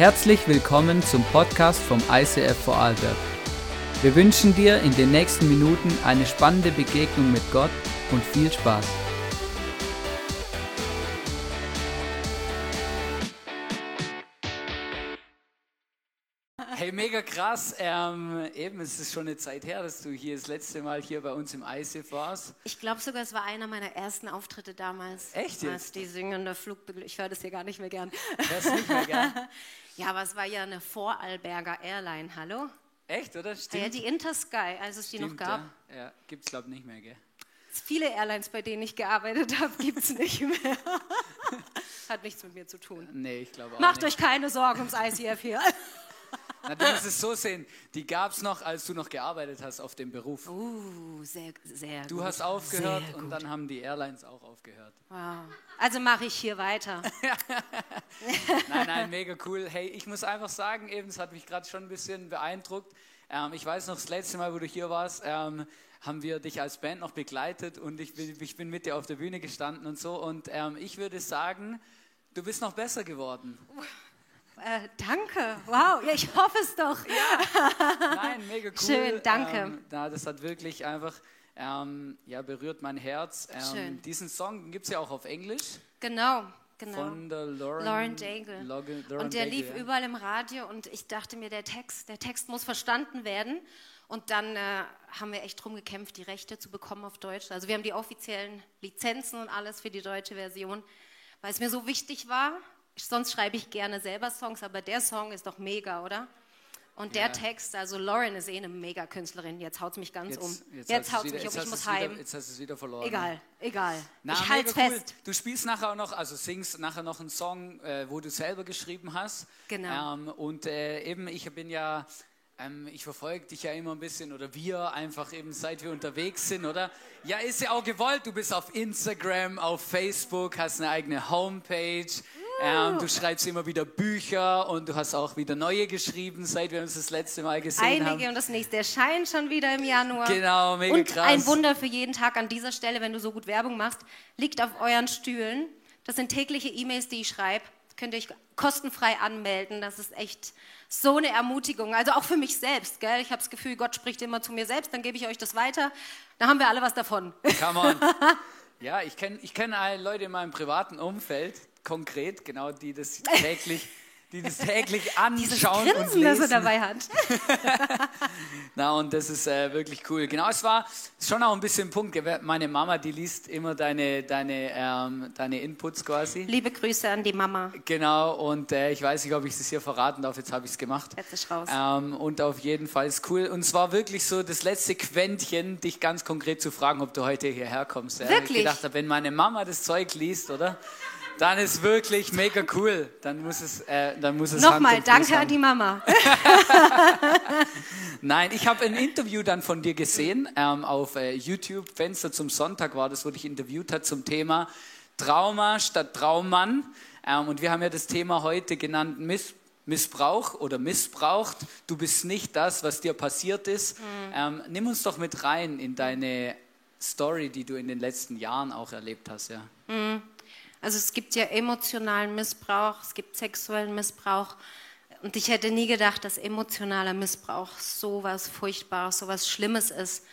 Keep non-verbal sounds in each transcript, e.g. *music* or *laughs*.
Herzlich willkommen zum Podcast vom ICF Vorarlberg. Wir wünschen dir in den nächsten Minuten eine spannende Begegnung mit Gott und viel Spaß. Hey, mega krass. Ähm, eben, es ist schon eine Zeit her, dass du hier das letzte Mal hier bei uns im ICF warst. Ich glaube sogar, es war einer meiner ersten Auftritte damals. Echt Als jetzt? die singende Flugbegleitung. Ich höre das hier gar nicht mehr gern. Hörst du nicht mehr gern? *laughs* Ja, aber es war ja eine Vorarlberger Airline, hallo? Echt, oder? Stimmt. Ja, die Intersky, als es die noch Stimmt, gab. Ja, ja gibt es, glaube ich, nicht mehr, gell? Viele Airlines, bei denen ich gearbeitet habe, gibt es nicht mehr. *laughs* Hat nichts mit mir zu tun. Nee, ich glaube auch Macht nicht. euch keine Sorgen ums ICF hier. Na, du musst es so sehen, die gab es noch, als du noch gearbeitet hast auf dem Beruf. Uh, sehr, sehr Du gut. hast aufgehört Sehr und gut. dann haben die Airlines auch aufgehört. Wow. Also mache ich hier weiter. *laughs* Nein, nein, mega cool. Hey, ich muss einfach sagen, eben, es hat mich gerade schon ein bisschen beeindruckt. Ähm, ich weiß noch, das letzte Mal, wo du hier warst, ähm, haben wir dich als Band noch begleitet und ich bin, ich bin mit dir auf der Bühne gestanden und so. Und ähm, ich würde sagen, du bist noch besser geworden. Äh, danke. Wow. Ja, ich hoffe es doch. Nein, mega *laughs* cool. Schön, danke. Ähm, na, das hat wirklich einfach ähm, ja, berührt mein Herz. Ähm, Schön. Diesen Song gibt es ja auch auf Englisch Genau, genau. von der Lauren, Lauren Daigle. Logan- Lauren und der Daigle, lief ja. überall im Radio und ich dachte mir, der Text, der Text muss verstanden werden. Und dann äh, haben wir echt drum gekämpft, die Rechte zu bekommen auf Deutsch. Also wir haben die offiziellen Lizenzen und alles für die deutsche Version, weil es mir so wichtig war. Sonst schreibe ich gerne selber Songs, aber der Song ist doch mega, oder? Und der Ja. Text, also Lauren ist eh eine Mega-Künstlerin, jetzt haut es mich ganz um. Jetzt, Jetzt, hast haut du's es mich wieder- um, jetzt ich muss du's wieder, heim. Jetzt hast du es wieder verloren. Egal, egal. Na, ich halte mega fest. Du spielst nachher auch noch, also singst nachher noch einen Song, äh, wo du selber geschrieben hast. Genau. Ähm, und äh, eben, ich bin ja, ähm, ich verfolge dich ja immer ein bisschen oder wir einfach eben, seit wir unterwegs sind, oder? Ja, ist ja auch gewollt. Du bist auf Instagram, auf Facebook, hast eine eigene Homepage. Ähm, du schreibst immer wieder Bücher und du hast auch wieder neue geschrieben, seit wir uns das letzte Mal gesehen haben. Einige und das nächste erscheint schon wieder im Januar. Genau, mega und krass. ein Wunder für jeden Tag an dieser Stelle, wenn du so gut Werbung machst, liegt auf euren Stühlen. Das sind tägliche E-Mails, die ich schreibe. Könnt ihr euch kostenfrei anmelden. Das ist echt so eine Ermutigung. Also auch für mich selbst. Gell? Ich habe das Gefühl, Gott spricht immer zu mir selbst. Dann gebe ich euch das weiter. Da haben wir alle was davon. Come on. *laughs* Ja, ich kenne ich kenn alle Leute in meinem privaten Umfeld, konkret, genau, die das *laughs* täglich, die das täglich *laughs* anschauen und Grinsen, das er lesen. dabei hat. *laughs* Na, und das ist äh, wirklich cool. Genau, es war schon auch ein bisschen ein Punkt. Meine Mama, die liest immer deine, deine, ähm, deine Inputs quasi. Liebe Grüße an die Mama. Genau, und äh, ich weiß nicht, ob ich das hier verraten darf, jetzt habe ich es gemacht. Jetzt ist raus. Ähm, und auf jeden Fall ist cool. Und es war wirklich so das letzte Quäntchen, dich ganz konkret zu fragen, ob du heute hierher kommst. Wirklich? Ich gedacht habe, wenn meine Mama das Zeug liest, oder? Dann ist wirklich mega cool. Dann muss es, äh, dann muss es Nochmal, danke an die Mama. *laughs* Nein, ich habe ein Interview dann von dir gesehen ähm, auf äh, YouTube. Fenster zum Sonntag war das, wo dich interviewt hat zum Thema Trauma statt Traummann. Ähm, und wir haben ja das Thema heute genannt Miss Missbrauch oder missbraucht. Du bist nicht das, was dir passiert ist. Ähm, nimm uns doch mit rein in deine Story, die du in den letzten Jahren auch erlebt hast. Ja. Also es gibt ja emotionalen Missbrauch, es gibt sexuellen Missbrauch. Und ich hätte nie gedacht, dass emotionaler Missbrauch so was Furchtbares, so was Schlimmes ist.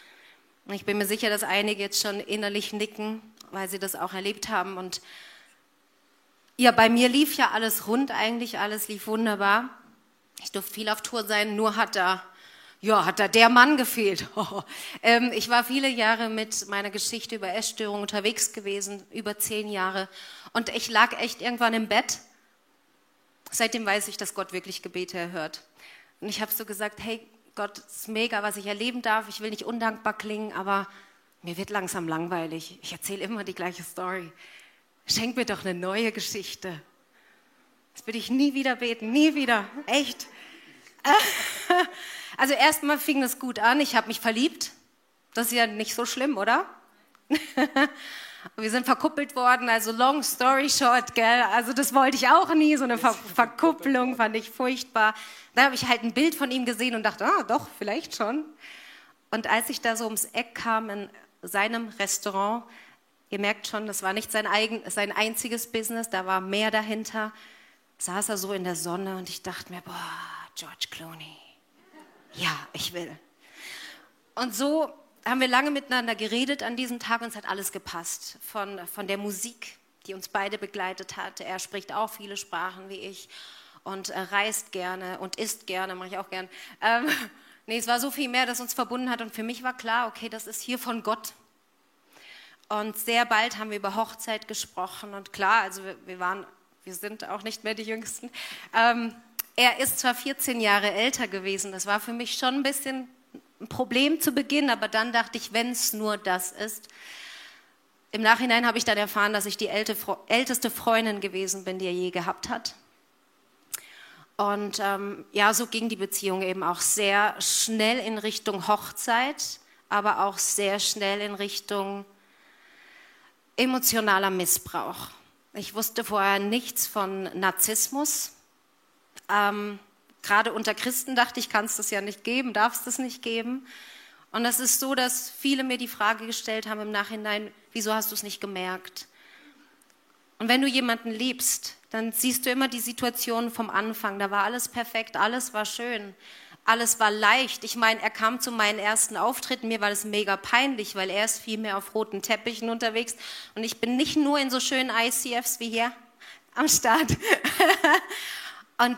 Und ich bin mir sicher, dass einige jetzt schon innerlich nicken, weil sie das auch erlebt haben. Und ja, bei mir lief ja alles rund eigentlich, alles lief wunderbar. Ich durfte viel auf Tour sein, nur hat da, ja, hat da der Mann gefehlt. *laughs* ähm, ich war viele Jahre mit meiner Geschichte über Essstörungen unterwegs gewesen, über zehn Jahre. Und ich lag echt irgendwann im Bett. Seitdem weiß ich, dass Gott wirklich Gebete erhört. Und ich habe so gesagt, hey, Gott, es ist mega, was ich erleben darf. Ich will nicht undankbar klingen, aber mir wird langsam langweilig. Ich erzähle immer die gleiche Story. Schenk mir doch eine neue Geschichte. Das würde ich nie wieder beten, nie wieder. Echt. *laughs* Also erstmal fing es gut an. Ich habe mich verliebt. Das ist ja nicht so schlimm, oder? *laughs* Wir sind verkuppelt worden, also long story short, gell? Also das wollte ich auch nie, so eine Ver *laughs* Verkupplung fand ich furchtbar. Da habe ich halt ein Bild von ihm gesehen und dachte, ah, doch, vielleicht schon. Und als ich da so ums Eck kam in seinem Restaurant, ihr merkt schon, das war nicht sein, eigen, sein einziges Business, da war mehr dahinter. saß er so in der Sonne und ich dachte mir, boah, George Clooney, ja, ich will. Und so haben wir lange miteinander geredet an diesem Tag und es hat alles gepasst. Von, von der Musik, die uns beide begleitet hat. Er spricht auch viele Sprachen wie ich und reist gerne und isst gerne, mache ich auch gern. Ähm, *laughs* nee, es war so viel mehr, das uns verbunden hat und für mich war klar, okay, das ist hier von Gott. Und sehr bald haben wir über Hochzeit gesprochen und klar, also wir, wir waren, wir sind auch nicht mehr die Jüngsten. Ähm, er ist zwar 14 Jahre älter gewesen, das war für mich schon ein bisschen ein Problem zu Beginn, aber dann dachte ich, wenn es nur das ist. Im Nachhinein habe ich dann erfahren, dass ich die älteste Freundin gewesen bin, die er je gehabt hat. Und ähm, ja, so ging die Beziehung eben auch sehr schnell in Richtung Hochzeit, aber auch sehr schnell in Richtung emotionaler Missbrauch. Ich wusste vorher nichts von Narzissmus. Ähm, Gerade unter Christen dachte ich, kannst es ja nicht geben, darfst es nicht geben. Und es ist so, dass viele mir die Frage gestellt haben im Nachhinein, wieso hast du es nicht gemerkt? Und wenn du jemanden liebst, dann siehst du immer die Situation vom Anfang. Da war alles perfekt, alles war schön, alles war leicht. Ich meine, er kam zu meinen ersten Auftritten, mir war das mega peinlich, weil er ist viel mehr auf roten Teppichen unterwegs und ich bin nicht nur in so schönen ICFs wie hier am Start. *laughs* und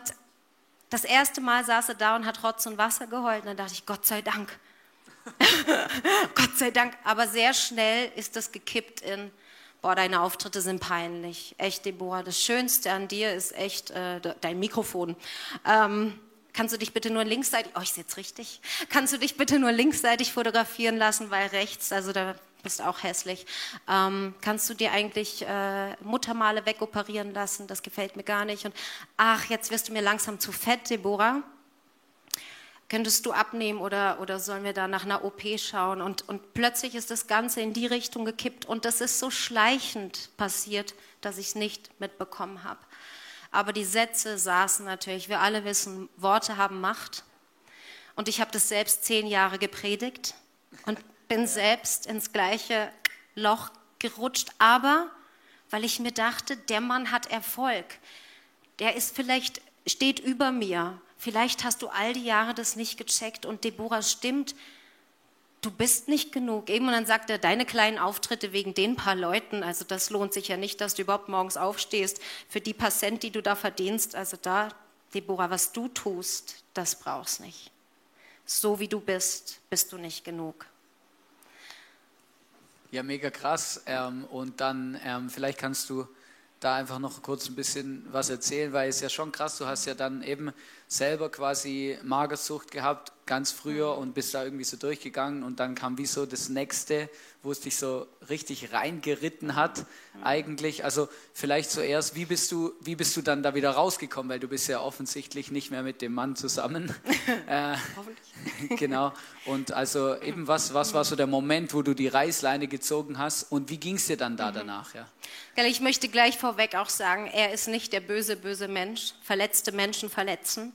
das erste Mal saß er da und hat Rotz und Wasser geheult. Und dann dachte ich, Gott sei Dank. *laughs* Gott sei Dank. Aber sehr schnell ist das gekippt in, boah, deine Auftritte sind peinlich. Echt, Deborah, das Schönste an dir ist echt äh, dein Mikrofon. Ähm, kannst du dich bitte nur linksseitig, oh, ich sitze richtig, kannst du dich bitte nur linksseitig fotografieren lassen, weil rechts, also da bist auch hässlich. Ähm, kannst du dir eigentlich äh, Muttermale wegoperieren lassen? Das gefällt mir gar nicht. Und ach, jetzt wirst du mir langsam zu fett, Deborah. Könntest du abnehmen oder, oder sollen wir da nach einer OP schauen? Und, und plötzlich ist das Ganze in die Richtung gekippt und das ist so schleichend passiert, dass ich es nicht mitbekommen habe. Aber die Sätze saßen natürlich. Wir alle wissen, Worte haben Macht. Und ich habe das selbst zehn Jahre gepredigt und bin selbst ins gleiche Loch gerutscht, aber weil ich mir dachte, der Mann hat Erfolg. Der ist vielleicht, steht über mir. Vielleicht hast du all die Jahre das nicht gecheckt und Deborah stimmt, du bist nicht genug. Eben und dann sagt er, deine kleinen Auftritte wegen den paar Leuten, also das lohnt sich ja nicht, dass du überhaupt morgens aufstehst für die paar die du da verdienst. Also da, Deborah, was du tust, das brauchst nicht. So wie du bist, bist du nicht genug. Ja, mega krass. Ähm, und dann ähm, vielleicht kannst du da einfach noch kurz ein bisschen was erzählen, weil es ja schon krass, du hast ja dann eben selber quasi Magersucht gehabt, ganz früher und bist da irgendwie so durchgegangen und dann kam wie so das nächste, wo es dich so richtig reingeritten hat eigentlich. Also vielleicht zuerst, wie bist du, wie bist du dann da wieder rausgekommen, weil du bist ja offensichtlich nicht mehr mit dem Mann zusammen. *laughs* äh, *laughs* genau. Und also eben was, was war so der Moment, wo du die Reißleine gezogen hast und wie ging es dir dann da mhm. danach? Ja? Ich möchte gleich vorweg auch sagen, er ist nicht der böse, böse Mensch. Verletzte Menschen verletzen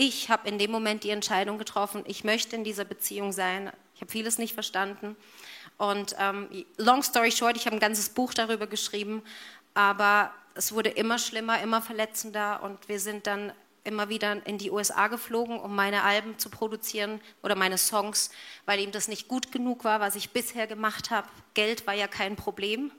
ich habe in dem Moment die Entscheidung getroffen, ich möchte in dieser Beziehung sein. Ich habe vieles nicht verstanden. Und ähm, long story short, ich habe ein ganzes Buch darüber geschrieben, aber es wurde immer schlimmer, immer verletzender und wir sind dann immer wieder in die USA geflogen, um meine Alben zu produzieren oder meine Songs, weil ihm das nicht gut genug war, was ich bisher gemacht habe. Geld war ja kein Problem,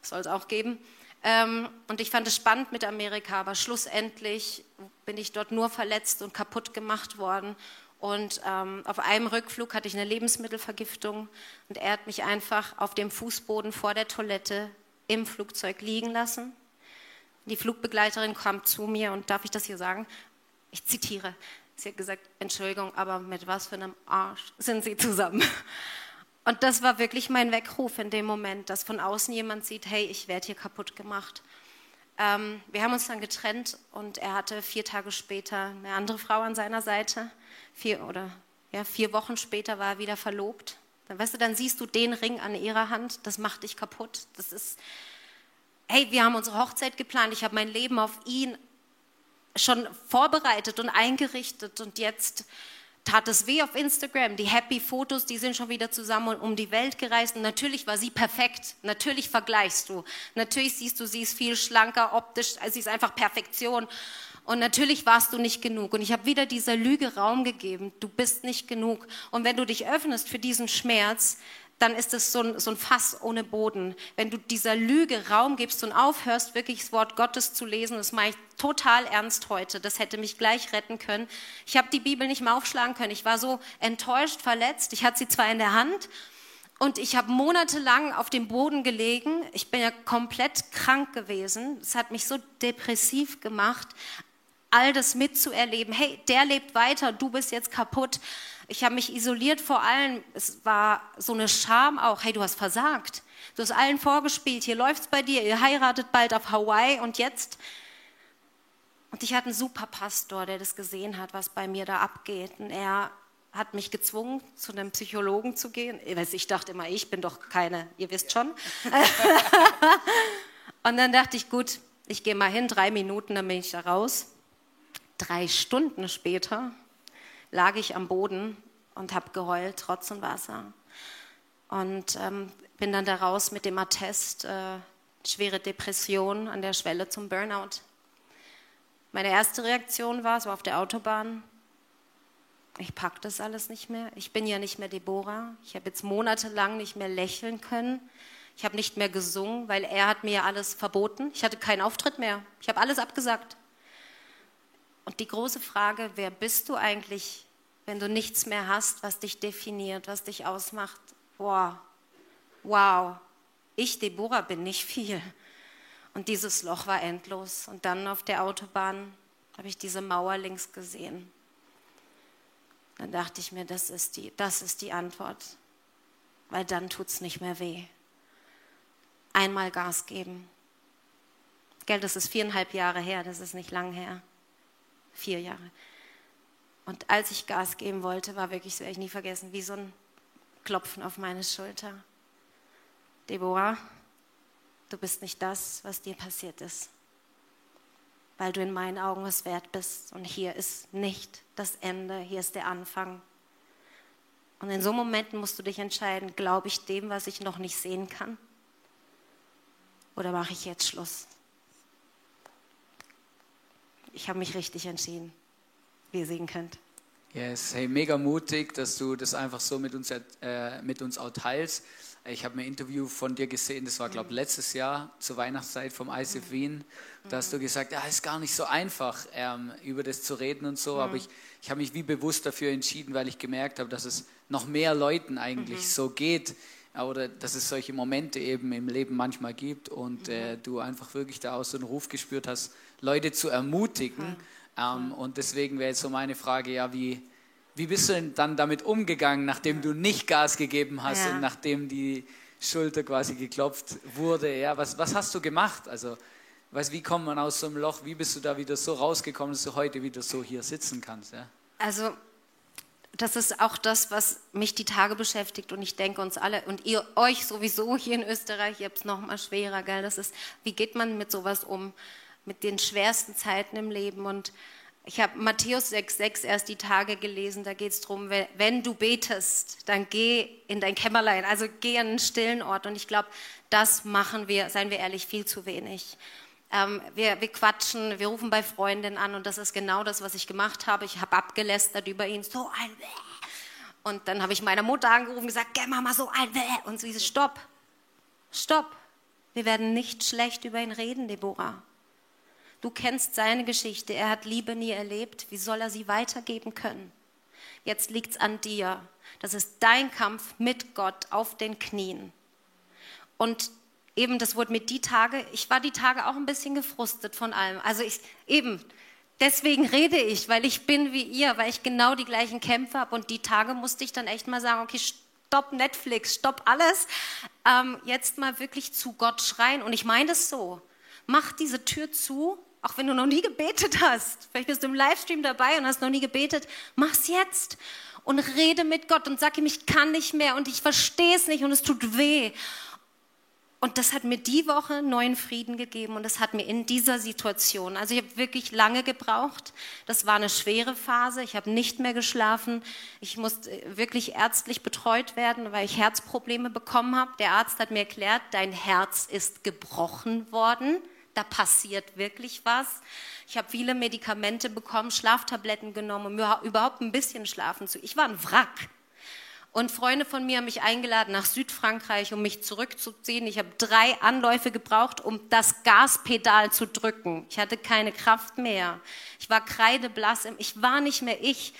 soll es auch geben. Ähm, und ich fand es spannend mit Amerika, aber schlussendlich bin ich dort nur verletzt und kaputt gemacht worden. Und ähm, auf einem Rückflug hatte ich eine Lebensmittelvergiftung und er hat mich einfach auf dem Fußboden vor der Toilette im Flugzeug liegen lassen. Die Flugbegleiterin kam zu mir und darf ich das hier sagen? Ich zitiere. Sie hat gesagt, Entschuldigung, aber mit was für einem Arsch sind Sie zusammen? Und das war wirklich mein Weckruf in dem Moment, dass von außen jemand sieht, hey, ich werde hier kaputt gemacht. Ähm, wir haben uns dann getrennt und er hatte vier Tage später eine andere Frau an seiner Seite. Vier oder ja, vier Wochen später war er wieder verlobt. Dann weißt du, dann siehst du den Ring an ihrer Hand, das macht dich kaputt. Das ist, hey, wir haben unsere Hochzeit geplant, ich habe mein Leben auf ihn schon vorbereitet und eingerichtet und jetzt tat es weh auf Instagram. Die Happy Fotos, die sind schon wieder zusammen um die Welt gereist. Und natürlich war sie perfekt. Natürlich vergleichst du. Natürlich siehst du, sie ist viel schlanker, optisch, sie ist einfach Perfektion. Und natürlich warst du nicht genug. Und ich habe wieder dieser Lüge Raum gegeben. Du bist nicht genug. Und wenn du dich öffnest für diesen Schmerz, dann ist es so ein, so ein Fass ohne Boden. Wenn du dieser Lüge Raum gibst und aufhörst, wirklich das Wort Gottes zu lesen, das mache ich total ernst heute, das hätte mich gleich retten können. Ich habe die Bibel nicht mehr aufschlagen können. Ich war so enttäuscht, verletzt. Ich hatte sie zwar in der Hand und ich habe monatelang auf dem Boden gelegen. Ich bin ja komplett krank gewesen. Es hat mich so depressiv gemacht, all das mitzuerleben. Hey, der lebt weiter, du bist jetzt kaputt. Ich habe mich isoliert vor allen. Es war so eine Scham auch. Hey, du hast versagt. Du hast allen vorgespielt. Hier läuft's bei dir. Ihr heiratet bald auf Hawaii und jetzt. Und ich hatte einen super Pastor, der das gesehen hat, was bei mir da abgeht. Und er hat mich gezwungen, zu einem Psychologen zu gehen. Ich dachte immer, ich bin doch keine, ihr wisst schon. *laughs* *laughs* und dann dachte ich, gut, ich gehe mal hin, drei Minuten, dann bin ich da raus. Drei Stunden später lag ich am Boden und habe geheult, trotz und Wasser. Und ähm, bin dann da raus mit dem Attest, äh, schwere Depression an der Schwelle zum Burnout. Meine erste Reaktion war so auf der Autobahn, ich packe das alles nicht mehr. Ich bin ja nicht mehr Deborah. Ich habe jetzt monatelang nicht mehr lächeln können. Ich habe nicht mehr gesungen, weil er hat mir alles verboten. Ich hatte keinen Auftritt mehr. Ich habe alles abgesagt. Und die große Frage, wer bist du eigentlich, wenn du nichts mehr hast, was dich definiert, was dich ausmacht? Boah, wow, ich, Deborah, bin nicht viel. Und dieses Loch war endlos. Und dann auf der Autobahn habe ich diese Mauer links gesehen. Dann dachte ich mir, das ist die, das ist die Antwort. Weil dann tut es nicht mehr weh. Einmal Gas geben. Geld, das ist viereinhalb Jahre her, das ist nicht lang her vier Jahre. Und als ich Gas geben wollte, war wirklich, das werde ich nie vergessen, wie so ein Klopfen auf meine Schulter. Deborah, du bist nicht das, was dir passiert ist, weil du in meinen Augen was wert bist. Und hier ist nicht das Ende, hier ist der Anfang. Und in so Momenten musst du dich entscheiden, glaube ich dem, was ich noch nicht sehen kann? Oder mache ich jetzt Schluss? Ich habe mich richtig entschieden, wie ihr sehen könnt. Yes, hey, mega mutig, dass du das einfach so mit uns, äh, mit uns auch teilst. Ich habe ein Interview von dir gesehen, das war, glaube ich, letztes Jahr zur Weihnachtszeit vom ICF Wien. Da hast du gesagt, ja, ist gar nicht so einfach, ähm, über das zu reden und so. Aber ich, ich habe mich wie bewusst dafür entschieden, weil ich gemerkt habe, dass es noch mehr Leuten eigentlich mhm. so geht oder dass es solche Momente eben im Leben manchmal gibt und äh, du einfach wirklich da auch so einen Ruf gespürt hast, Leute zu ermutigen. Ähm, und deswegen wäre jetzt so meine Frage, ja, wie, wie bist du denn dann damit umgegangen, nachdem du nicht Gas gegeben hast ja. und nachdem die Schulter quasi geklopft wurde? Ja, was, was hast du gemacht? Also, weißt, wie kommt man aus so einem Loch? Wie bist du da wieder so rausgekommen, dass du heute wieder so hier sitzen kannst? Ja? Also, das ist auch das, was mich die Tage beschäftigt und ich denke uns alle und ihr euch sowieso hier in Österreich, ihr habt es noch mal schwerer, gell? Das ist, wie geht man mit sowas um? mit den schwersten Zeiten im Leben. Und ich habe Matthäus 6,6 erst die Tage gelesen, da geht es darum, wenn du betest, dann geh in dein Kämmerlein, also geh an einen stillen Ort. Und ich glaube, das machen wir, seien wir ehrlich, viel zu wenig. Ähm, wir, wir quatschen, wir rufen bei Freundinnen an und das ist genau das, was ich gemacht habe. Ich habe abgelästert über ihn, so ein Und dann habe ich meiner Mutter angerufen und gesagt, geh Mama, so ein Und sie so, stopp, stopp. Wir werden nicht schlecht über ihn reden, Deborah. Du kennst seine Geschichte. Er hat Liebe nie erlebt. Wie soll er sie weitergeben können? Jetzt liegt es an dir. Das ist dein Kampf mit Gott auf den Knien. Und eben, das wurde mit die Tage, ich war die Tage auch ein bisschen gefrustet von allem. Also ich, eben, deswegen rede ich, weil ich bin wie ihr, weil ich genau die gleichen Kämpfe habe. Und die Tage musste ich dann echt mal sagen, okay, stopp Netflix, stopp alles. Ähm, jetzt mal wirklich zu Gott schreien. Und ich meine es so. Mach diese Tür zu auch wenn du noch nie gebetet hast. Vielleicht bist du im Livestream dabei und hast noch nie gebetet. Mach's jetzt und rede mit Gott und sag ihm, ich kann nicht mehr und ich verstehe es nicht und es tut weh. Und das hat mir die Woche neuen Frieden gegeben und das hat mir in dieser Situation, also ich habe wirklich lange gebraucht. Das war eine schwere Phase. Ich habe nicht mehr geschlafen. Ich musste wirklich ärztlich betreut werden, weil ich Herzprobleme bekommen habe. Der Arzt hat mir erklärt, dein Herz ist gebrochen worden. Da passiert wirklich was. Ich habe viele Medikamente bekommen, Schlaftabletten genommen, um überhaupt ein bisschen schlafen zu. Ich war ein Wrack. Und Freunde von mir haben mich eingeladen nach Südfrankreich, um mich zurückzuziehen. Ich habe drei Anläufe gebraucht, um das Gaspedal zu drücken. Ich hatte keine Kraft mehr. Ich war kreideblass. Ich war nicht mehr ich.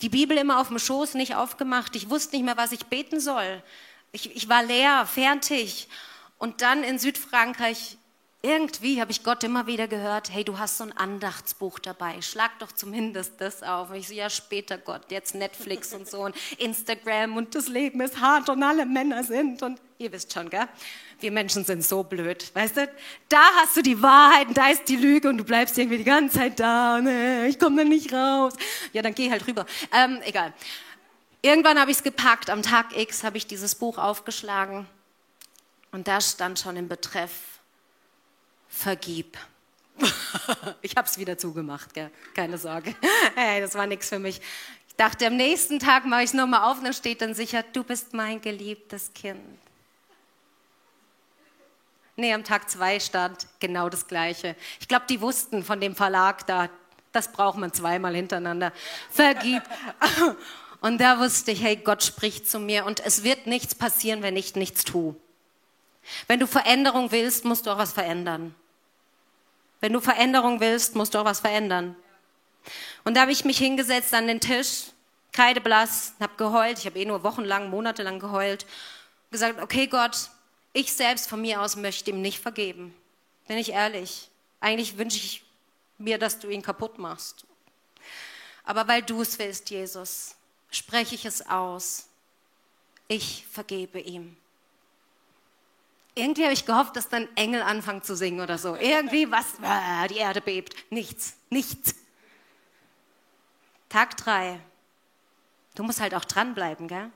Die Bibel immer auf dem Schoß, nicht aufgemacht. Ich wusste nicht mehr, was ich beten soll. Ich, ich war leer, fertig. Und dann in Südfrankreich irgendwie habe ich Gott immer wieder gehört, hey, du hast so ein Andachtsbuch dabei, schlag doch zumindest das auf. Und ich so, ja, später Gott, jetzt Netflix und so und Instagram und das Leben ist hart und alle Männer sind und ihr wisst schon, gell? Wir Menschen sind so blöd, weißt du? Da hast du die Wahrheit und da ist die Lüge und du bleibst irgendwie die ganze Zeit da äh, ich komme da nicht raus. Ja, dann geh halt rüber. Ähm, egal. Irgendwann habe ich es gepackt, am Tag X habe ich dieses Buch aufgeschlagen und da stand schon im Betreff, vergib. *laughs* ich habe es wieder zugemacht, gell? keine Sorge. *laughs* Hey, das war nichts für mich. Ich dachte, am nächsten Tag mache ich es nochmal auf und dann steht dann sicher, du bist mein geliebtes Kind. Nee, am Tag zwei stand genau das Gleiche. Ich glaube, die wussten von dem Verlag da, das braucht man zweimal hintereinander. Vergib. *laughs* Und da wusste ich, hey, Gott spricht zu mir und es wird nichts passieren, wenn ich nichts tue. Wenn du Veränderung willst, musst du auch was verändern. Wenn du Veränderung willst, musst du auch was verändern. Und da habe ich mich hingesetzt an den Tisch, kreideblass, habe geheult. Ich habe eh nur wochenlang, monatelang geheult. Gesagt, okay Gott, ich selbst von mir aus möchte ihm nicht vergeben. Bin ich ehrlich. Eigentlich wünsche ich mir, dass du ihn kaputt machst. Aber weil du es willst, Jesus, spreche ich es aus. Ich vergebe ihm irgendwie habe ich gehofft, dass dann Engel anfangen zu singen oder so. Irgendwie was, äh, die Erde bebt. Nichts, nichts. Tag drei. Du musst halt auch dranbleiben, gell?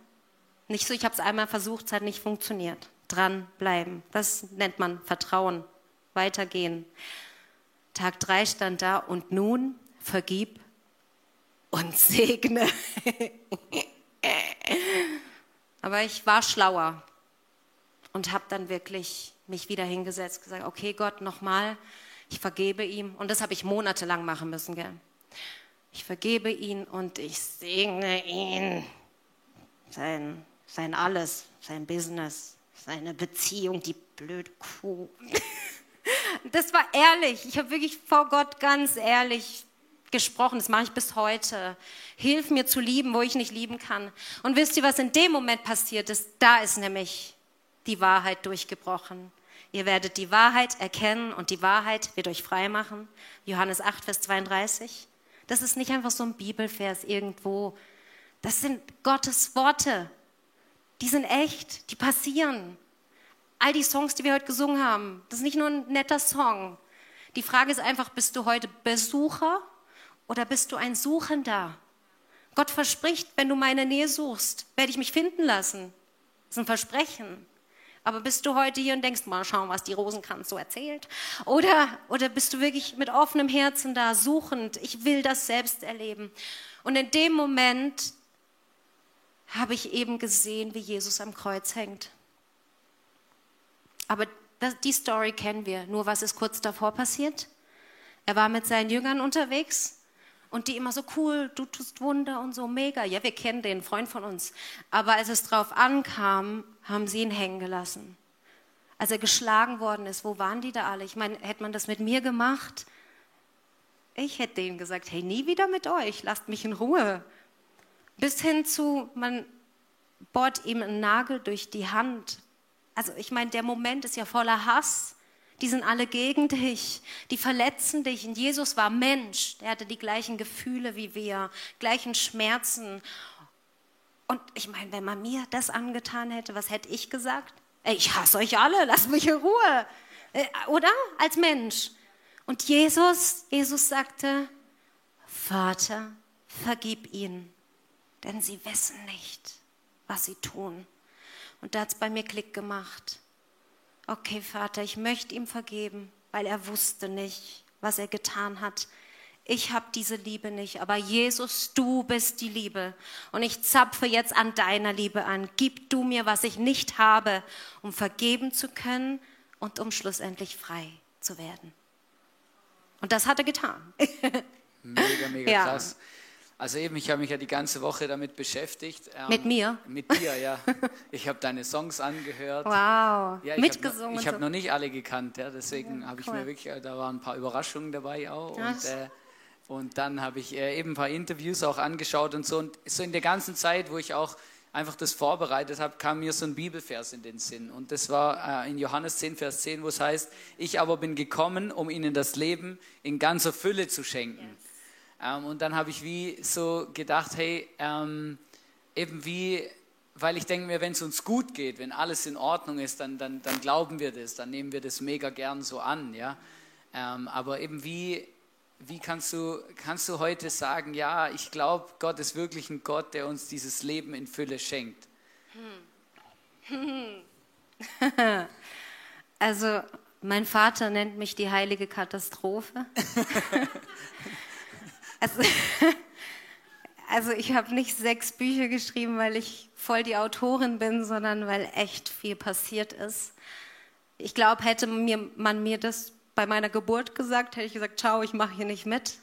Nicht so, ich habe es einmal versucht, es hat nicht funktioniert. Dranbleiben. Das nennt man Vertrauen. Weitergehen. Tag drei stand da und nun vergib und *laughs* segne. Aber ich war schlauer und habe dann wirklich mich wieder hingesetzt, gesagt, okay Gott, nochmal, ich vergebe ihm. Und das habe ich monatelang machen müssen, gell? Ich vergebe ihn und ich segne ihn. Sein, sein alles, sein Business, seine Beziehung, die blöde Kuh. *laughs* Das war ehrlich. Ich habe wirklich vor Gott ganz ehrlich gesprochen. Das mache ich bis heute. Hilf mir zu lieben, wo ich nicht lieben kann. Und wisst ihr, was in dem Moment passiert ist? Da ist nämlich die Wahrheit durchgebrochen. Ihr werdet die Wahrheit erkennen und die Wahrheit wird euch frei machen. Johannes 8, Vers 32. Das ist nicht einfach so ein Bibelvers irgendwo. Das sind Gottes Worte. Die sind echt, die passieren. All die Songs, die wir heute gesungen haben, das ist nicht nur ein netter Song. Die Frage ist einfach, bist du heute Besucher oder bist du ein Suchender? Gott verspricht, wenn du meine Nähe suchst, werde ich mich finden lassen. Das ist ein Versprechen. Aber bist du heute hier und denkst, mal schauen, was die Rosenkranz so erzählt? Oder, oder bist du wirklich mit offenem Herzen da, suchend, ich will das selbst erleben? Und in dem Moment habe ich eben gesehen, wie Jesus am Kreuz hängt. Aber das, die Story kennen wir. Nur was ist kurz davor passiert? Er war mit seinen Jüngern unterwegs und die immer so cool, du tust Wunder und so mega. Ja, wir kennen den Freund von uns. Aber als es drauf ankam, haben sie ihn hängen gelassen. Als er geschlagen worden ist, wo waren die da alle? Ich meine, hätte man das mit mir gemacht? Ich hätte denen gesagt, hey, nie wieder mit euch, lasst mich in Ruhe. Bis hin zu, man bohrt ihm einen Nagel durch die Hand. Also ich meine, der Moment ist ja voller Hass die sind alle gegen dich, die verletzen dich. Und Jesus war Mensch, der hatte die gleichen Gefühle wie wir, gleichen Schmerzen. Und ich meine, wenn man mir das angetan hätte, was hätte ich gesagt? Ey, ich hasse euch alle, lasst mich in Ruhe. Äh, oder? Als Mensch. Und Jesus, Jesus sagte, Vater, vergib ihnen, denn sie wissen nicht, was sie tun. Und da hat es bei mir Klick gemacht. okay Vater, ich möchte ihm vergeben, weil er wusste nicht, was er getan hat. Ich habe diese Liebe nicht, aber Jesus, du bist die Liebe. Und ich zapfe jetzt an deiner Liebe an. Gib du mir, was ich nicht habe, um vergeben zu können und um schlussendlich frei zu werden. Und das hat er getan. *laughs* mega, mega ja. krass. Also eben, ich habe mich ja die ganze Woche damit beschäftigt. Ähm, mit mir? Mit dir, ja. *laughs* Ich habe deine Songs angehört. Wow, ja, mitgesungen. Hab, ich habe noch nicht alle gekannt, ja, deswegen ja, habe ich mir wirklich, äh, da waren ein paar Überraschungen dabei auch. Und, äh, und dann habe ich äh, eben ein paar Interviews auch angeschaut und so. Und so in der ganzen Zeit, wo ich auch einfach das vorbereitet habe, kam mir so ein Bibelvers in den Sinn. Und das war äh, in Johannes 10, Vers 10, wo es heißt, ich aber bin gekommen, um ihnen das Leben in ganzer Fülle zu schenken. Yes. Ähm, und dann habe ich wie so gedacht, hey, ähm, eben wie, weil ich denke mir, wenn es uns gut geht, wenn alles in Ordnung ist, dann, dann, dann glauben wir das, dann nehmen wir das mega gern so an, ja. Ähm, aber eben wie, wie kannst du, kannst du heute sagen, ja, ich glaube, Gott ist wirklich ein Gott, der uns dieses Leben in Fülle schenkt? *laughs* Also, mein Vater nennt mich die heilige Katastrophe. *laughs* Also, *laughs* also ich habe nicht sechs Bücher geschrieben, weil ich voll die Autorin bin, sondern weil echt viel passiert ist. Ich glaube, hätte mir, man mir das bei meiner Geburt gesagt, hätte ich gesagt, ciao, ich mache hier nicht mit.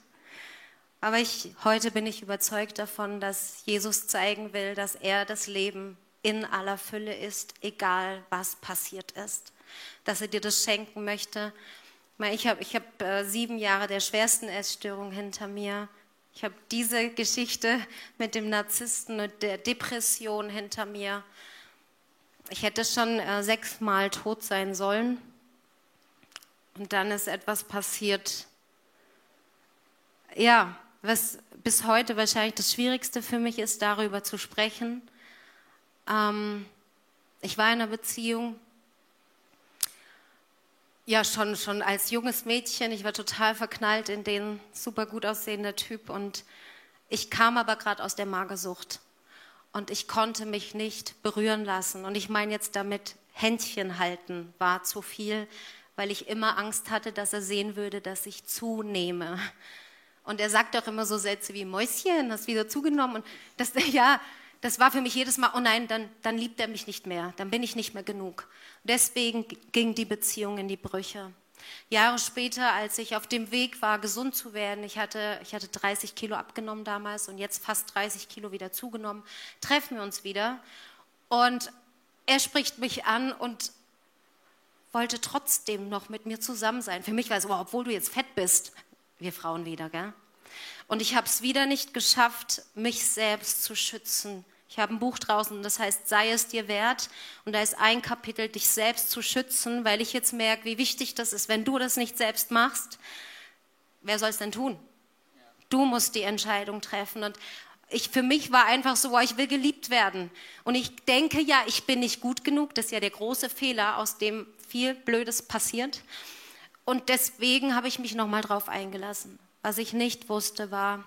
Aber ich, heute bin ich überzeugt davon, dass Jesus zeigen will, dass er das Leben in aller Fülle ist, egal was passiert ist. Dass er dir das schenken möchte, ich habe ich hab, äh, sieben Jahre der schwersten Essstörung hinter mir. Ich habe diese Geschichte mit dem Narzissten und der Depression hinter mir. Ich hätte schon äh, sechsmal tot sein sollen. Und dann ist etwas passiert. Ja, was bis heute wahrscheinlich das Schwierigste für mich ist, darüber zu sprechen. Ähm, ich war in einer Beziehung, ja, schon, schon als junges Mädchen. Ich war total verknallt in den super gut aussehenden Typ. Und ich kam aber gerade aus der Magersucht. Und ich konnte mich nicht berühren lassen. Und ich meine jetzt damit, Händchen halten war zu viel, weil ich immer Angst hatte, dass er sehen würde, dass ich zunehme. Und er sagt auch immer so Sätze wie Mäuschen, hast wieder zugenommen. Und das, *laughs* ja, das war für mich jedes Mal, oh nein, dann, dann liebt er mich nicht mehr, dann bin ich nicht mehr genug. Deswegen ging die Beziehung in die Brüche. Jahre später, als ich auf dem Weg war, gesund zu werden, ich hatte, ich hatte 30 Kilo abgenommen damals und jetzt fast 30 Kilo wieder zugenommen, treffen wir uns wieder und er spricht mich an und wollte trotzdem noch mit mir zusammen sein. Für mich war es, wow, obwohl du jetzt fett bist, wir Frauen wieder, gell? Und ich habe es wieder nicht geschafft, mich selbst zu schützen, ich habe ein Buch draußen, das heißt, sei es dir wert. Und da ist ein Kapitel, dich selbst zu schützen, weil ich jetzt merke, wie wichtig das ist. Wenn du das nicht selbst machst, wer soll es denn tun? Du musst die Entscheidung treffen. Und ich, für mich war einfach so, ich will geliebt werden. Und ich denke ja, ich bin nicht gut genug. Das ist ja der große Fehler, aus dem viel Blödes passiert. Und deswegen habe ich mich nochmal drauf eingelassen. Was ich nicht wusste, war,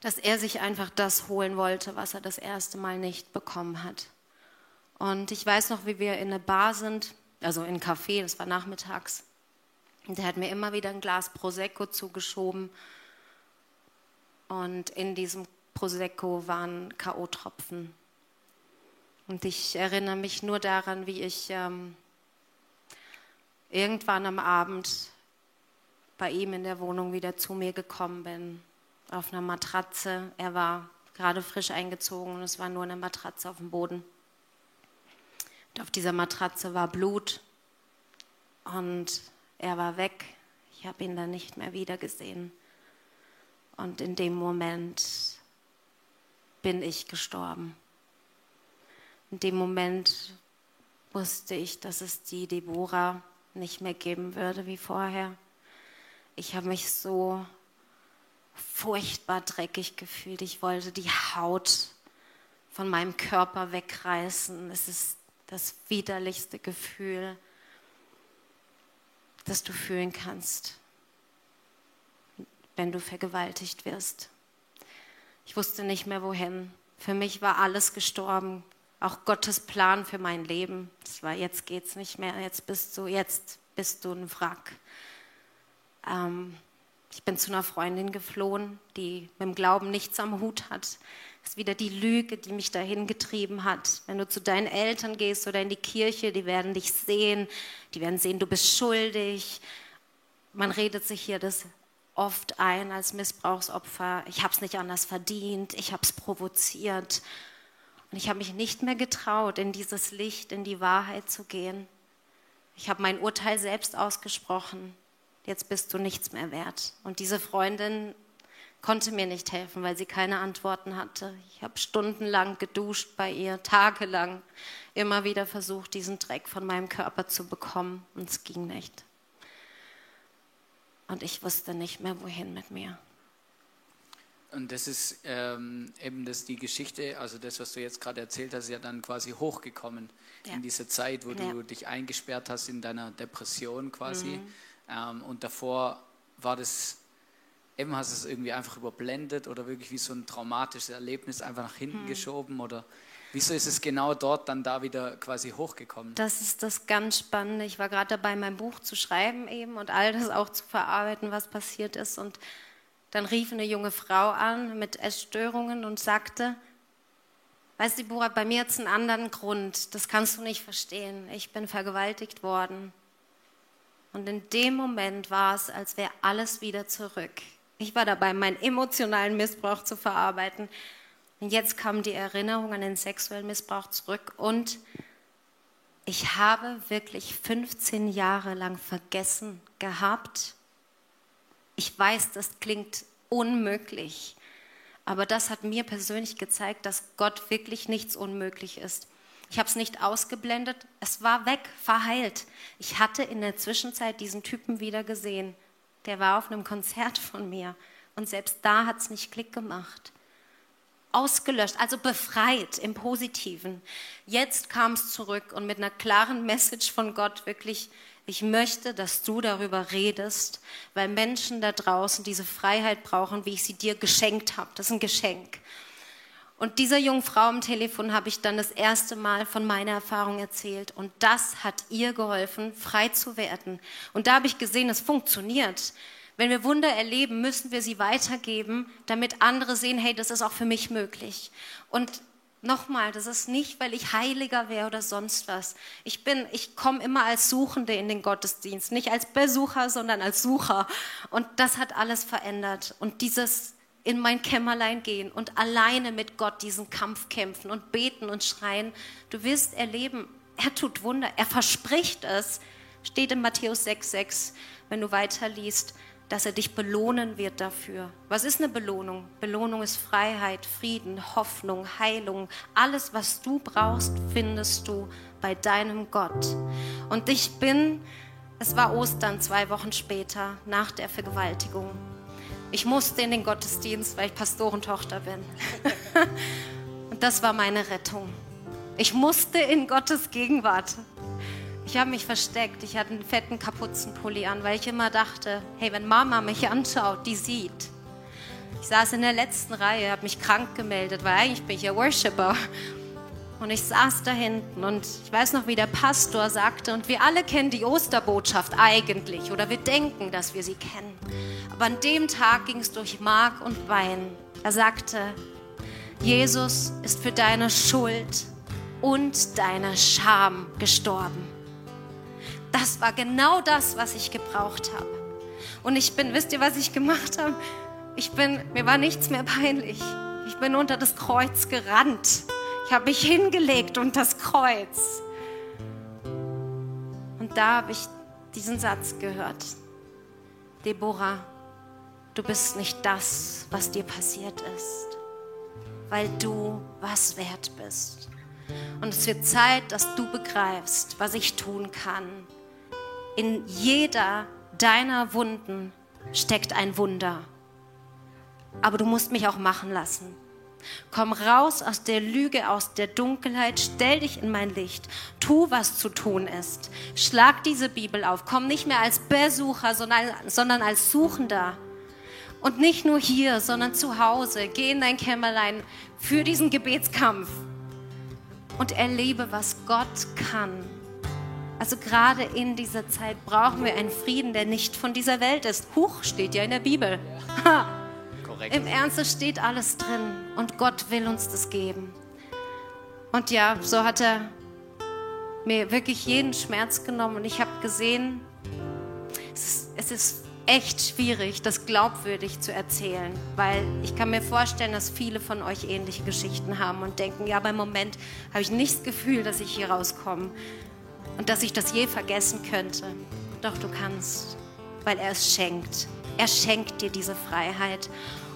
dass er sich einfach das holen wollte, was er das erste Mal nicht bekommen hat. Und ich weiß noch, wie wir in einer Bar sind, also in einem Café, das war nachmittags. Und der hat mir immer wieder ein Glas Prosecco zugeschoben. Und in diesem Prosecco waren K.O.-Tropfen. Und ich erinnere mich nur daran, wie ich ähm, irgendwann am Abend bei ihm in der Wohnung wieder zu mir gekommen bin auf einer Matratze. Er war gerade frisch eingezogen und es war nur eine Matratze auf dem Boden. Und auf dieser Matratze war Blut und er war weg. Ich habe ihn dann nicht mehr wiedergesehen. Und in dem Moment bin ich gestorben. In dem Moment wusste ich, dass es die Deborah nicht mehr geben würde wie vorher. Ich habe mich so furchtbar dreckig gefühlt. Ich wollte die Haut von meinem Körper wegreißen. Es ist das widerlichste Gefühl, das du fühlen kannst, wenn du vergewaltigt wirst. Ich wusste nicht mehr wohin. Für mich war alles gestorben. Auch Gottes Plan für mein Leben. Das war, jetzt geht's nicht mehr, jetzt bist du, jetzt bist du ein Wrack. Ähm, ich bin zu einer Freundin geflohen, die mit dem Glauben nichts am Hut hat. Das ist wieder die Lüge, die mich dahin getrieben hat. Wenn du zu deinen Eltern gehst oder in die Kirche, die werden dich sehen, die werden sehen, du bist schuldig. Man redet sich hier das oft ein als Missbrauchsopfer. Ich habe es nicht anders verdient, ich habe es provoziert. Und ich habe mich nicht mehr getraut, in dieses Licht, in die Wahrheit zu gehen. Ich habe mein Urteil selbst ausgesprochen. Jetzt bist du nichts mehr wert. Und diese Freundin konnte mir nicht helfen, weil sie keine Antworten hatte. Ich habe stundenlang geduscht bei ihr, tagelang, immer wieder versucht, diesen Dreck von meinem Körper zu bekommen. Und es ging nicht. Und ich wusste nicht mehr, wohin mit mir. Und das ist ähm, eben das die Geschichte, also das, was du jetzt gerade erzählt hast, ist ja dann quasi hochgekommen ja. in dieser Zeit, wo ja. du dich eingesperrt hast in deiner Depression quasi. Mhm. Ähm, und davor war das, eben hast du es irgendwie einfach überblendet oder wirklich wie so ein traumatisches Erlebnis einfach nach hinten mhm. geschoben oder wieso ist es genau dort dann da wieder quasi hochgekommen? Das ist das ganz Spannende. Ich war gerade dabei, mein Buch zu schreiben eben und all das auch zu verarbeiten, was passiert ist und dann rief eine junge Frau an mit Essstörungen und sagte, weißt du, Burak, bei mir hat es einen anderen Grund, das kannst du nicht verstehen. Ich bin vergewaltigt worden. Und in dem Moment war es, als wäre alles wieder zurück. Ich war dabei, meinen emotionalen Missbrauch zu verarbeiten. Und jetzt kam die Erinnerung an den sexuellen Missbrauch zurück. Und ich habe wirklich 15 Jahre lang vergessen gehabt, ich weiß, das klingt unmöglich, aber das hat mir persönlich gezeigt, dass Gott wirklich nichts unmöglich ist. Ich habe es nicht ausgeblendet, es war weg, verheilt. Ich hatte in der Zwischenzeit diesen Typen wieder gesehen. Der war auf einem Konzert von mir und selbst da hat es nicht Klick gemacht. Ausgelöscht, also befreit im Positiven. Jetzt kam es zurück und mit einer klaren Message von Gott wirklich ich möchte, dass du darüber redest, weil Menschen da draußen diese Freiheit brauchen, wie ich sie dir geschenkt habe. Das ist ein Geschenk. Und dieser jungen Frau am Telefon habe ich dann das erste Mal von meiner Erfahrung erzählt. Und das hat ihr geholfen, frei zu werden. Und da habe ich gesehen, es funktioniert. Wenn wir Wunder erleben, müssen wir sie weitergeben, damit andere sehen, hey, das ist auch für mich möglich. Und Nochmal, das ist nicht, weil ich heiliger wäre oder sonst was. Ich bin, ich komme immer als Suchende in den Gottesdienst, nicht als Besucher, sondern als Sucher. Und das hat alles verändert. Und dieses in mein Kämmerlein gehen und alleine mit Gott diesen Kampf kämpfen und beten und schreien, du wirst erleben, er tut Wunder, er verspricht es. Steht in Matthäus 6,6, wenn du weiterliest dass er dich belohnen wird dafür. Was ist eine Belohnung? Belohnung ist Freiheit, Frieden, Hoffnung, Heilung. Alles, was du brauchst, findest du bei deinem Gott. Und ich bin, es war Ostern zwei Wochen später, nach der Vergewaltigung. Ich musste in den Gottesdienst, weil ich Pastorentochter bin. *laughs* Und das war meine Rettung. Ich musste in Gottes Gegenwart. Ich habe mich versteckt. Ich hatte einen fetten Kapuzenpulli an, weil ich immer dachte, hey, wenn Mama mich anschaut, die sieht. Ich saß in der letzten Reihe, habe mich krank gemeldet, weil eigentlich bin ich ja Worshipper. Und ich saß da hinten und ich weiß noch, wie der Pastor sagte, und wir alle kennen die Osterbotschaft eigentlich oder wir denken, dass wir sie kennen. Aber an dem Tag ging es durch Mark und Bein. Er sagte, Jesus ist für deine Schuld und deine Scham gestorben. Das war genau das, was ich gebraucht habe. Und ich bin, wisst ihr, was ich gemacht habe? Ich bin, mir war nichts mehr peinlich. Ich bin unter das Kreuz gerannt. Ich habe mich hingelegt unter das Kreuz. Und da habe ich diesen Satz gehört. Deborah, du bist nicht das, was dir passiert ist, weil du was wert bist. Und es wird Zeit, dass du begreifst, was ich tun kann, in jeder deiner Wunden steckt ein Wunder. Aber du musst mich auch machen lassen. Komm raus aus der Lüge, aus der Dunkelheit, stell dich in mein Licht, tu, was zu tun ist. Schlag diese Bibel auf, komm nicht mehr als Besucher, sondern, als Suchender. Und nicht nur hier, sondern zu Hause. Geh in dein Kämmerlein für diesen Gebetskampf. und erlebe, was Gott kann. Also gerade in dieser Zeit brauchen wir einen Frieden, der nicht von dieser Welt ist. Huch, steht ja in der Bibel. Korrekt. Im Ernst, steht alles drin und Gott will uns das geben. Und ja, so hat er mir wirklich jeden Schmerz genommen und ich habe gesehen, es ist, es ist echt schwierig, das glaubwürdig zu erzählen, weil ich kann mir vorstellen, dass viele von euch ähnliche Geschichten haben und denken, ja, beim Moment habe ich nicht das Gefühl, dass ich hier rauskomme und dass ich das je vergessen könnte. Doch du kannst, weil er es schenkt. Er schenkt dir diese Freiheit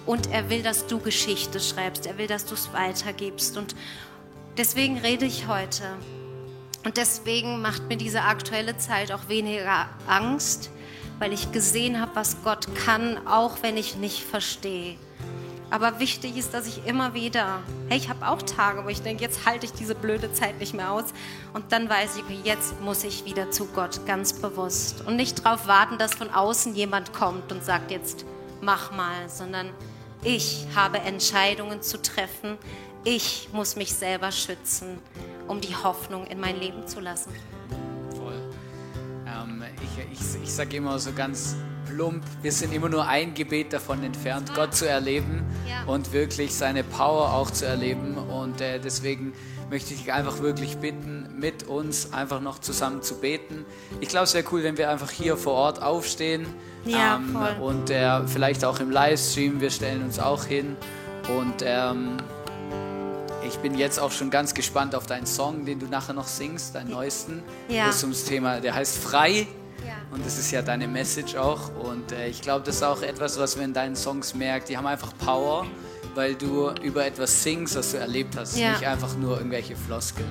und er will, dass du Geschichte schreibst. Er will, dass du es weitergibst und deswegen rede ich heute. Und deswegen macht mir diese aktuelle Zeit auch weniger Angst, weil ich gesehen habe, was Gott kann, auch wenn ich nicht verstehe. Aber wichtig ist, dass ich immer wieder, hey, ich habe auch Tage, wo ich denke, jetzt halte ich diese blöde Zeit nicht mehr aus. Und dann weiß ich, jetzt muss ich wieder zu Gott, ganz bewusst. Und nicht darauf warten, dass von außen jemand kommt und sagt, jetzt mach mal, sondern ich habe Entscheidungen zu treffen. Ich muss mich selber schützen, um die Hoffnung in mein Leben zu lassen ich, ich, ich sage immer so ganz plump, wir sind immer nur ein Gebet davon entfernt, Gott zu erleben ja. und wirklich seine Power auch zu erleben. Und äh, deswegen möchte ich dich einfach wirklich bitten, mit uns einfach noch zusammen zu beten. Ich glaube, es wäre cool, wenn wir einfach hier vor Ort aufstehen. Ja, ähm, und äh, vielleicht auch im Livestream, wir stellen uns auch hin. Und ähm, ich bin jetzt auch schon ganz gespannt auf deinen Song, den du nachher noch singst, deinen neuesten. Ja. Das ums Thema, der heißt Frei. Und das ist ja deine Message auch. Und äh, ich glaube, das ist auch etwas, was man in deinen Songs merkt. Die haben einfach Power, weil du über etwas singst, was du erlebt hast. Ja. Nicht einfach nur irgendwelche Floskeln.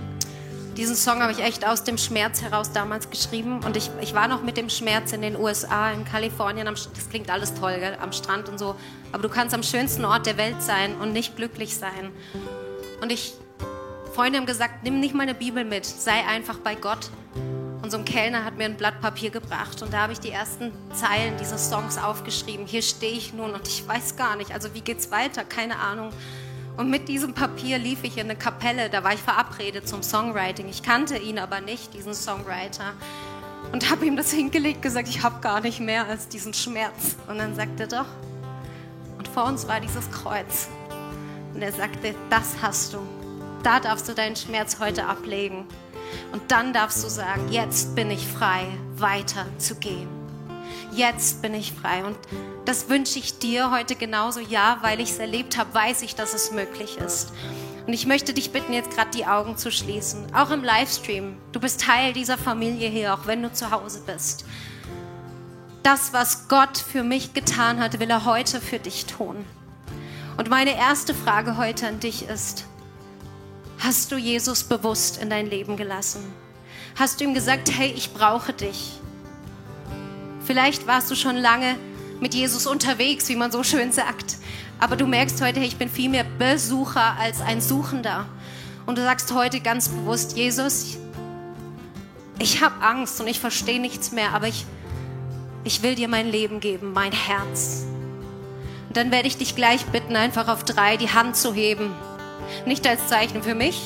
Diesen Song habe ich echt aus dem Schmerz heraus damals geschrieben. Und ich, ich war noch mit dem Schmerz in den USA, in Kalifornien. Am, das klingt alles toll, gell? am Strand und so. Aber du kannst am schönsten Ort der Welt sein und nicht glücklich sein. Und ich, Freunde haben gesagt, nimm nicht meine Bibel mit, sei einfach bei Gott. So ein Kellner hat mir ein Blatt Papier gebracht und da habe ich die ersten Zeilen dieses Songs aufgeschrieben. Hier stehe ich nun und ich weiß gar nicht, also wie geht's weiter? Keine Ahnung. Und mit diesem Papier lief ich in eine Kapelle, da war ich verabredet zum Songwriting. Ich kannte ihn aber nicht, diesen Songwriter. Und habe ihm das hingelegt, gesagt, ich habe gar nicht mehr als diesen Schmerz. Und dann sagte er doch. Und vor uns war dieses Kreuz. Und er sagte, das hast du. Da darfst du deinen Schmerz heute ablegen. Und dann darfst du sagen, jetzt bin ich frei, weiter zu gehen. Jetzt bin ich frei. Und das wünsche ich dir heute genauso. Ja, weil ich es erlebt habe, weiß ich, dass es möglich ist. Und ich möchte dich bitten, jetzt gerade die Augen zu schließen. Auch im Livestream. Du bist Teil dieser Familie hier, auch wenn du zu Hause bist. Das, was Gott für mich getan hat, will er heute für dich tun. Und meine erste Frage heute an dich ist, Hast du Jesus bewusst in dein Leben gelassen? Hast du ihm gesagt, hey, ich brauche dich? Vielleicht warst du schon lange mit Jesus unterwegs, wie man so schön sagt. Aber du merkst heute, hey, ich bin viel mehr Besucher als ein Suchender. Und du sagst heute ganz bewusst, Jesus, ich habe Angst und ich verstehe nichts mehr, aber ich, ich will dir mein Leben geben, mein Herz. Und dann werde ich dich gleich bitten, einfach auf drei die Hand zu heben. Nicht als Zeichen für mich,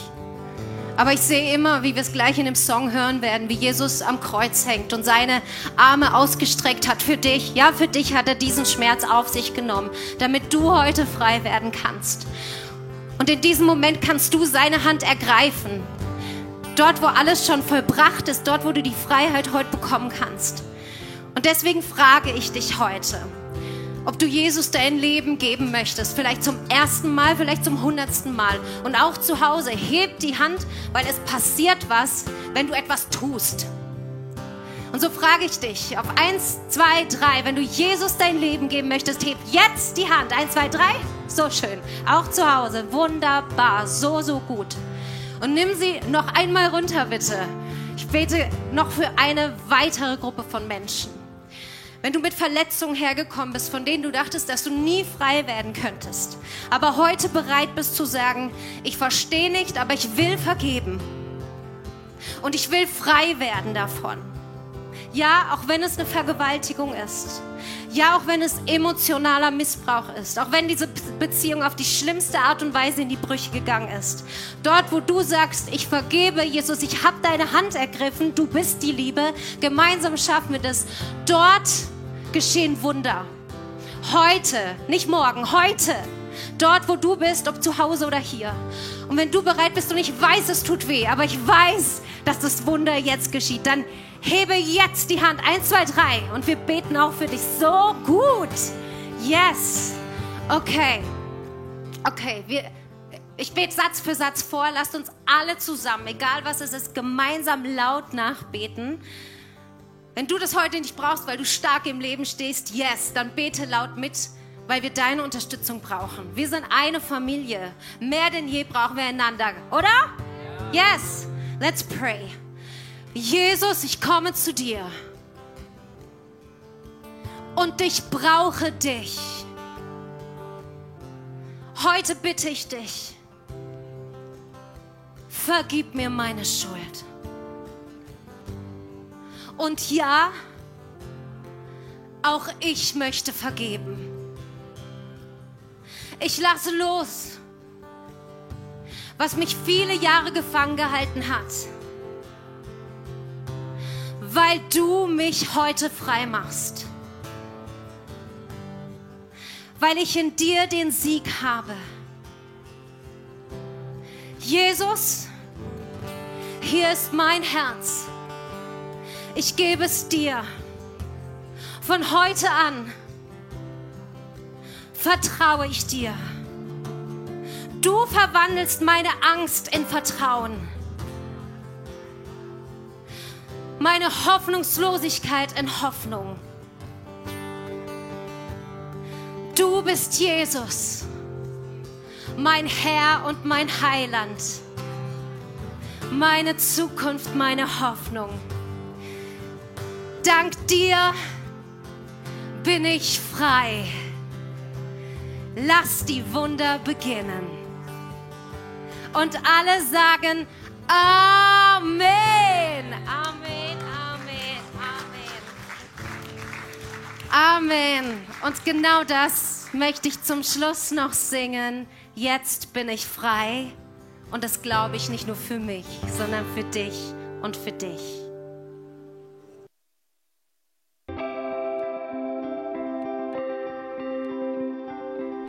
aber ich sehe immer, wie wir es gleich in dem Song hören werden, wie Jesus am Kreuz hängt und seine Arme ausgestreckt hat für dich. Ja, für dich hat er diesen Schmerz auf sich genommen, damit du heute frei werden kannst. Und in diesem Moment kannst du seine Hand ergreifen. Dort, wo alles schon vollbracht ist, dort, wo du die Freiheit heute bekommen kannst. Und deswegen frage ich dich heute, ob du Jesus dein Leben geben möchtest. Vielleicht zum ersten Mal, vielleicht zum hundertsten Mal. Und auch zu Hause, heb die Hand, weil es passiert was, wenn du etwas tust. Und so frage ich dich auf eins, zwei, drei, wenn du Jesus dein Leben geben möchtest, heb jetzt die Hand. Eins, zwei, drei. So schön. Auch zu Hause. Wunderbar. So, so gut. Und nimm sie noch einmal runter, bitte. Ich bete noch für eine weitere Gruppe von Menschen. Wenn du mit Verletzungen hergekommen bist, von denen du dachtest, dass du nie frei werden könntest, aber heute bereit bist zu sagen, ich verstehe nicht, aber ich will vergeben. Und ich will frei werden davon. Ja, auch wenn es eine Vergewaltigung ist. Ja, auch wenn es emotionaler Missbrauch ist. Auch wenn diese Beziehung auf die schlimmste Art und Weise in die Brüche gegangen ist. Dort, wo du sagst, ich vergebe, Jesus, ich habe deine Hand ergriffen, du bist die Liebe, gemeinsam schaffen wir das. Dort geschehen Wunder. Heute, nicht morgen, heute. Dort, wo du bist, ob zu Hause oder hier. Und wenn du bereit bist und ich weiß, es tut weh, aber ich weiß, dass das Wunder jetzt geschieht, dann hebe jetzt die Hand. Eins, zwei, drei. Und wir beten auch für dich. So gut. Yes. Okay. Okay. Wir, ich bete Satz für Satz vor. Lasst uns alle zusammen, egal was es ist, gemeinsam laut nachbeten. Wenn du das heute nicht brauchst, weil du stark im Leben stehst, yes, dann bete laut mit, weil wir deine Unterstützung brauchen. Wir sind eine Familie. Mehr denn je brauchen wir einander, oder? Yes. Let's pray. Jesus, ich komme zu dir. Und ich brauche dich. Heute bitte ich dich, vergib mir meine Schuld. Und ja, auch ich möchte vergeben. Ich lasse los, was mich viele Jahre gefangen gehalten hat weil du mich heute frei machst. Weil ich in dir den Sieg habe. Jesus, hier ist mein Herz. Ich gebe es dir. Von heute an vertraue ich dir. Du verwandelst meine Angst in Vertrauen meine Hoffnungslosigkeit in Hoffnung. Du bist Jesus, mein Herr und mein Heiland, meine Zukunft, meine Hoffnung. Dank dir bin ich frei. Lass die Wunder beginnen. Und alle sagen Amen. Amen. Amen. Und genau das möchte ich zum Schluss noch singen. Jetzt bin ich frei. Und das glaube ich nicht nur für mich, sondern für dich und für dich.